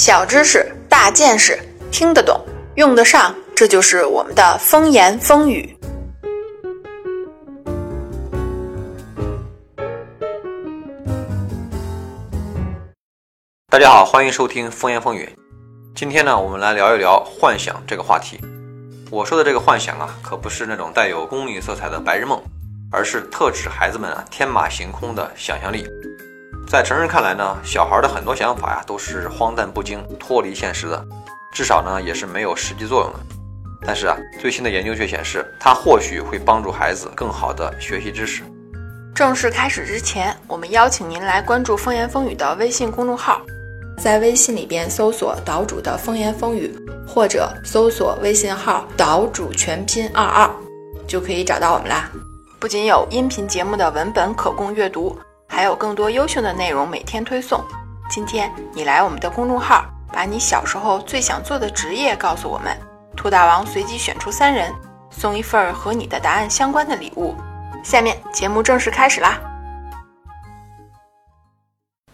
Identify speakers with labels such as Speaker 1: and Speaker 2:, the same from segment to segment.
Speaker 1: 小知识，大见识，听得懂，用得上，这就是我们的风言风语。
Speaker 2: 大家好，欢迎收听风言风语。今天呢，我们来聊一聊幻想这个话题。我说的这个幻想啊，可不是那种带有功利色彩的白日梦，而是特指孩子们啊天马行空的想象力。在成人看来呢，小孩的很多想法呀都是荒诞不经、脱离现实的，至少呢也是没有实际作用的。但是啊，最新的研究却显示，它或许会帮助孩子更好的学习知识。
Speaker 1: 正式开始之前，我们邀请您来关注风言风语的微信公众号。在微信里边搜索“岛主的风言风语”，或者搜索微信号“岛主全拼二二”，就可以找到我们啦。不仅有音频节目的文本可供阅读，还有更多优秀的内容每天推送。今天你来我们的公众号，把你小时候最想做的职业告诉我们，兔大王随机选出三人，送一份和你的答案相关的礼物。下面节目正式开始啦！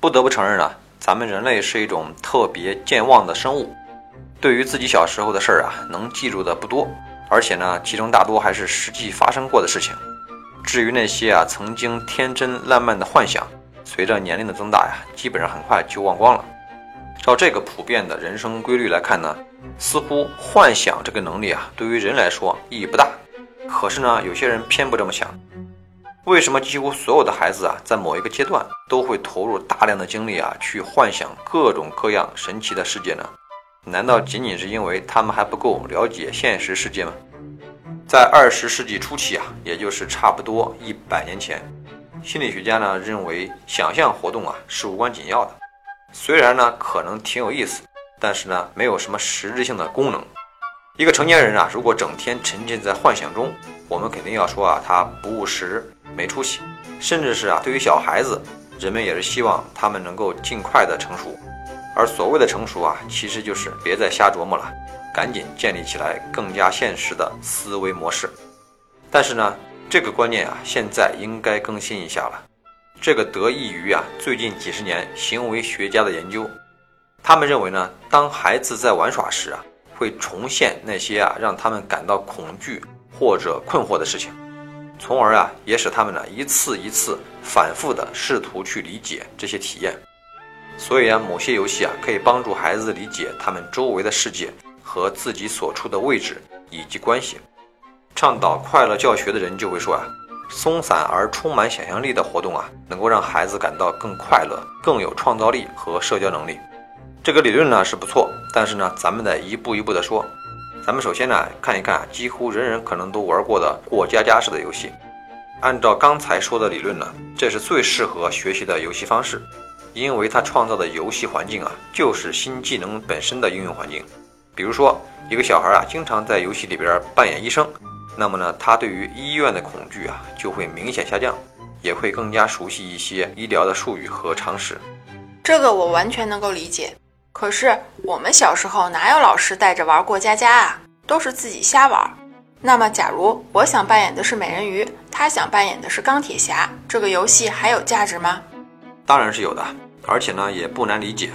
Speaker 2: 不得不承认啊。咱们人类是一种特别健忘的生物，对于自己小时候的事儿啊，能记住的不多，而且呢，其中大多还是实际发生过的事情。至于那些啊曾经天真烂漫的幻想，随着年龄的增大呀，基本上很快就忘光了。照这个普遍的人生规律来看呢，似乎幻想这个能力啊，对于人来说意义不大。可是呢，有些人偏不这么想。为什么几乎所有的孩子啊，在某一个阶段都会投入大量的精力啊，去幻想各种各样神奇的世界呢？难道仅仅是因为他们还不够了解现实世界吗？在二十世纪初期啊，也就是差不多一百年前，心理学家呢认为想象活动啊是无关紧要的，虽然呢可能挺有意思，但是呢没有什么实质性的功能。一个成年人啊，如果整天沉浸在幻想中，我们肯定要说啊他不务实。没出息，甚至是啊，对于小孩子，人们也是希望他们能够尽快的成熟。而所谓的成熟啊，其实就是别再瞎琢磨了，赶紧建立起来更加现实的思维模式。但是呢，这个观念啊，现在应该更新一下了。这个得益于啊，最近几十年行为学家的研究，他们认为呢，当孩子在玩耍时啊，会重现那些啊让他们感到恐惧或者困惑的事情。从而啊，也使他们呢一次一次反复的试图去理解这些体验。所以啊，某些游戏啊可以帮助孩子理解他们周围的世界和自己所处的位置以及关系。倡导快乐教学的人就会说啊，松散而充满想象力的活动啊，能够让孩子感到更快乐、更有创造力和社交能力。这个理论呢是不错，但是呢，咱们得一步一步的说。咱们首先呢看一看几乎人人可能都玩过的过家家式的游戏。按照刚才说的理论呢，这是最适合学习的游戏方式，因为它创造的游戏环境啊，就是新技能本身的应用环境。比如说，一个小孩啊，经常在游戏里边扮演医生，那么呢，他对于医院的恐惧啊，就会明显下降，也会更加熟悉一些医疗的术语和常识。
Speaker 1: 这个我完全能够理解。可是我们小时候哪有老师带着玩过家家啊？都是自己瞎玩。那么，假如我想扮演的是美人鱼，他想扮演的是钢铁侠，这个游戏还有价值吗？
Speaker 2: 当然是有的，而且呢也不难理解。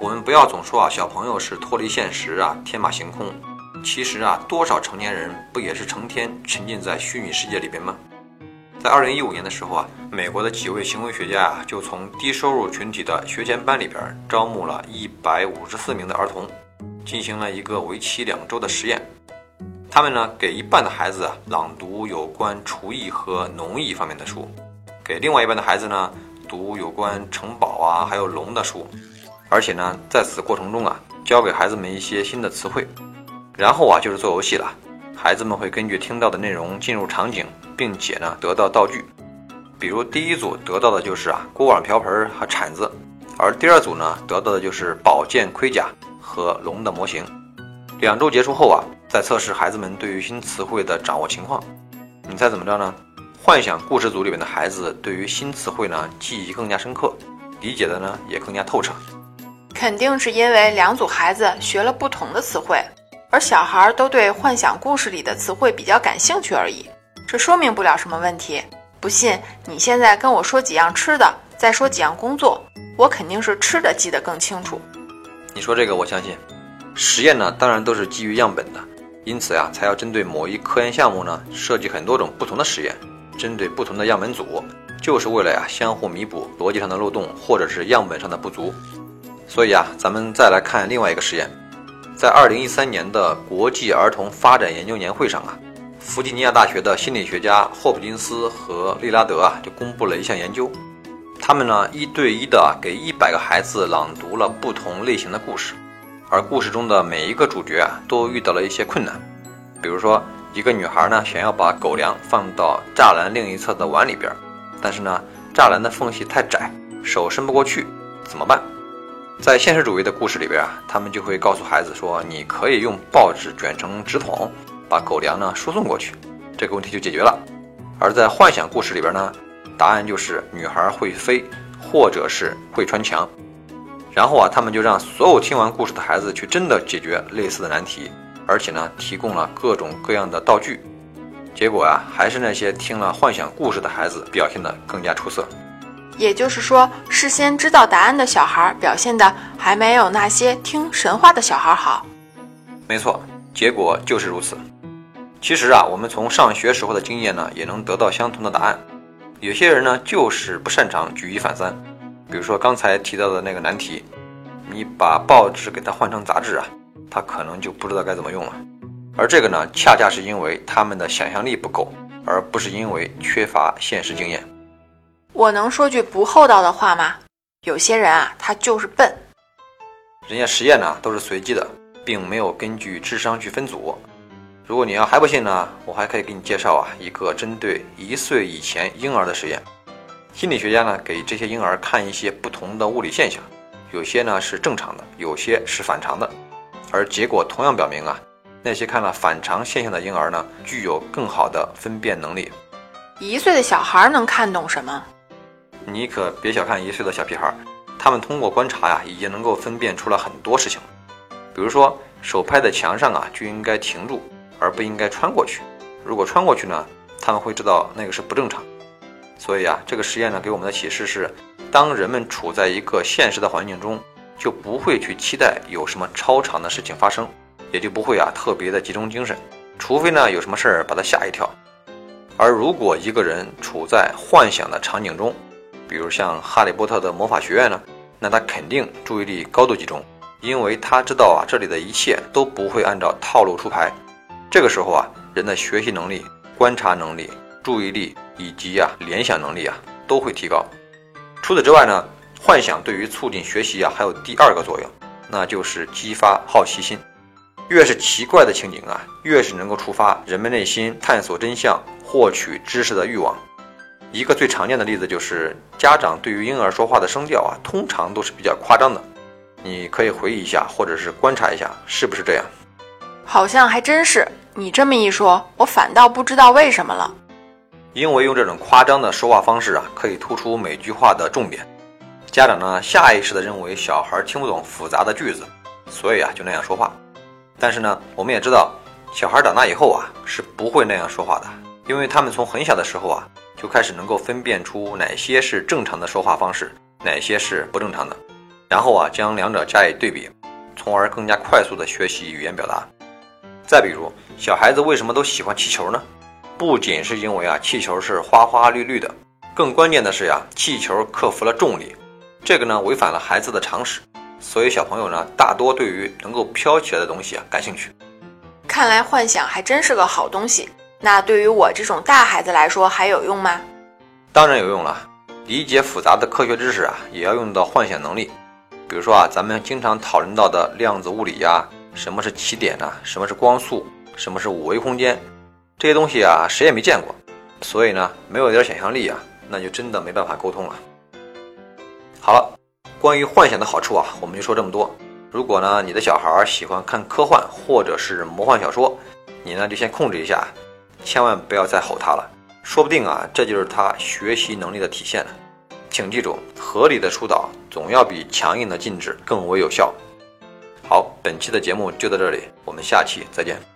Speaker 2: 我们不要总说啊，小朋友是脱离现实啊，天马行空。其实啊，多少成年人不也是成天沉浸在虚拟世界里边吗？在二零一五年的时候啊，美国的几位行为学家啊，就从低收入群体的学前班里边招募了一百五十四名的儿童，进行了一个为期两周的实验。他们呢，给一半的孩子啊朗读有关厨艺和农艺方面的书，给另外一半的孩子呢读有关城堡啊还有龙的书，而且呢，在此过程中啊，教给孩子们一些新的词汇，然后啊就是做游戏了。孩子们会根据听到的内容进入场景，并且呢得到道具，比如第一组得到的就是啊锅碗瓢盆和铲子，而第二组呢得到的就是宝剑盔甲和龙的模型。两周结束后啊，在测试孩子们对于新词汇的掌握情况，你猜怎么着呢？幻想故事组里面的孩子对于新词汇呢记忆更加深刻，理解的呢也更加透彻。
Speaker 1: 肯定是因为两组孩子学了不同的词汇。而小孩都对幻想故事里的词汇比较感兴趣而已，这说明不了什么问题。不信，你现在跟我说几样吃的，再说几样工作，我肯定是吃的记得更清楚。
Speaker 2: 你说这个我相信。实验呢，当然都是基于样本的，因此呀，才要针对某一科研项目呢，设计很多种不同的实验，针对不同的样本组，就是为了呀，相互弥补逻辑上的漏洞或者是样本上的不足。所以啊，咱们再来看另外一个实验，在二零一三年的国际儿童发展研究年会上啊，弗吉尼亚大学的心理学家霍普金斯和利拉德啊，就公布了一项研究，他们呢一对一的给一百个孩子朗读了不同类型的故事。而故事中的每一个主角啊，都遇到了一些困难，比如说，一个女孩呢，想要把狗粮放到栅栏另一侧的碗里边，但是呢，栅栏的缝隙太窄，手伸不过去，怎么办？在现实主义的故事里边啊，他们就会告诉孩子说，你可以用报纸卷成纸筒，把狗粮呢输送过去，这个问题就解决了。而在幻想故事里边呢，答案就是女孩会飞，或者是会穿墙。然后啊，他们就让所有听完故事的孩子去真的解决类似的难题，而且呢，提供了各种各样的道具。结果啊，还是那些听了幻想故事的孩子表现得更加出色。
Speaker 1: 也就是说，事先知道答案的小孩表现的还没有那些听神话的小孩好。
Speaker 2: 没错，结果就是如此。其实啊，我们从上学时候的经验呢，也能得到相同的答案。有些人呢，就是不擅长举一反三。比如说刚才提到的那个难题，你把报纸给它换成杂志啊，他可能就不知道该怎么用了。而这个呢，恰恰是因为他们的想象力不够，而不是因为缺乏现实经验。
Speaker 1: 我能说句不厚道的话吗？有些人啊，他就是笨。
Speaker 2: 人家实验呢都是随机的，并没有根据智商去分组。如果你要还不信呢，我还可以给你介绍啊一个针对一岁以前婴儿的实验。心理学家呢，给这些婴儿看一些不同的物理现象，有些呢是正常的，有些是反常的，而结果同样表明啊，那些看了反常现象的婴儿呢，具有更好的分辨能力。
Speaker 1: 一岁的小孩能看懂什么？
Speaker 2: 你可别小看一岁的小屁孩，他们通过观察呀，已经能够分辨出了很多事情。比如说，手拍在墙上啊，就应该停住，而不应该穿过去。如果穿过去呢，他们会知道那个是不正常。所以啊，这个实验呢给我们的启示是，当人们处在一个现实的环境中，就不会去期待有什么超常的事情发生，也就不会啊特别的集中精神，除非呢有什么事儿把他吓一跳。而如果一个人处在幻想的场景中，比如像哈利波特的魔法学院呢，那他肯定注意力高度集中，因为他知道啊这里的一切都不会按照套路出牌。这个时候啊，人的学习能力、观察能力。注意力以及啊联想能力啊都会提高。除此之外呢，幻想对于促进学习啊还有第二个作用，那就是激发好奇心。越是奇怪的情景啊，越是能够触发人们内心探索真相、获取知识的欲望。一个最常见的例子就是家长对于婴儿说话的声调啊，通常都是比较夸张的。你可以回忆一下，或者是观察一下，是不是这样？
Speaker 1: 好像还真是。你这么一说，我反倒不知道为什么了。
Speaker 2: 因为用这种夸张的说话方式啊，可以突出每句话的重点。家长呢，下意识地认为小孩听不懂复杂的句子，所以啊，就那样说话。但是呢，我们也知道，小孩长大以后啊，是不会那样说话的，因为他们从很小的时候啊，就开始能够分辨出哪些是正常的说话方式，哪些是不正常的，然后啊，将两者加以对比，从而更加快速地学习语言表达。再比如，小孩子为什么都喜欢气球呢？不仅是因为啊，气球是花花绿绿的，更关键的是呀，气球克服了重力，这个呢违反了孩子的常识，所以小朋友呢大多对于能够飘起来的东西啊感兴趣。
Speaker 1: 看来幻想还真是个好东西。那对于我这种大孩子来说还有用吗？
Speaker 2: 当然有用了。理解复杂的科学知识啊，也要用到幻想能力。比如说啊，咱们经常讨论到的量子物理呀，什么是奇点呢？什么是光速？什么是五维空间？这些东西啊，谁也没见过，所以呢，没有点想象力啊，那就真的没办法沟通了。好了，关于幻想的好处啊，我们就说这么多。如果呢，你的小孩喜欢看科幻或者是魔幻小说，你呢就先控制一下，千万不要再吼他了，说不定啊，这就是他学习能力的体现了。请记住，合理的疏导总要比强硬的禁止更为有效。好，本期的节目就到这里，我们下期再见。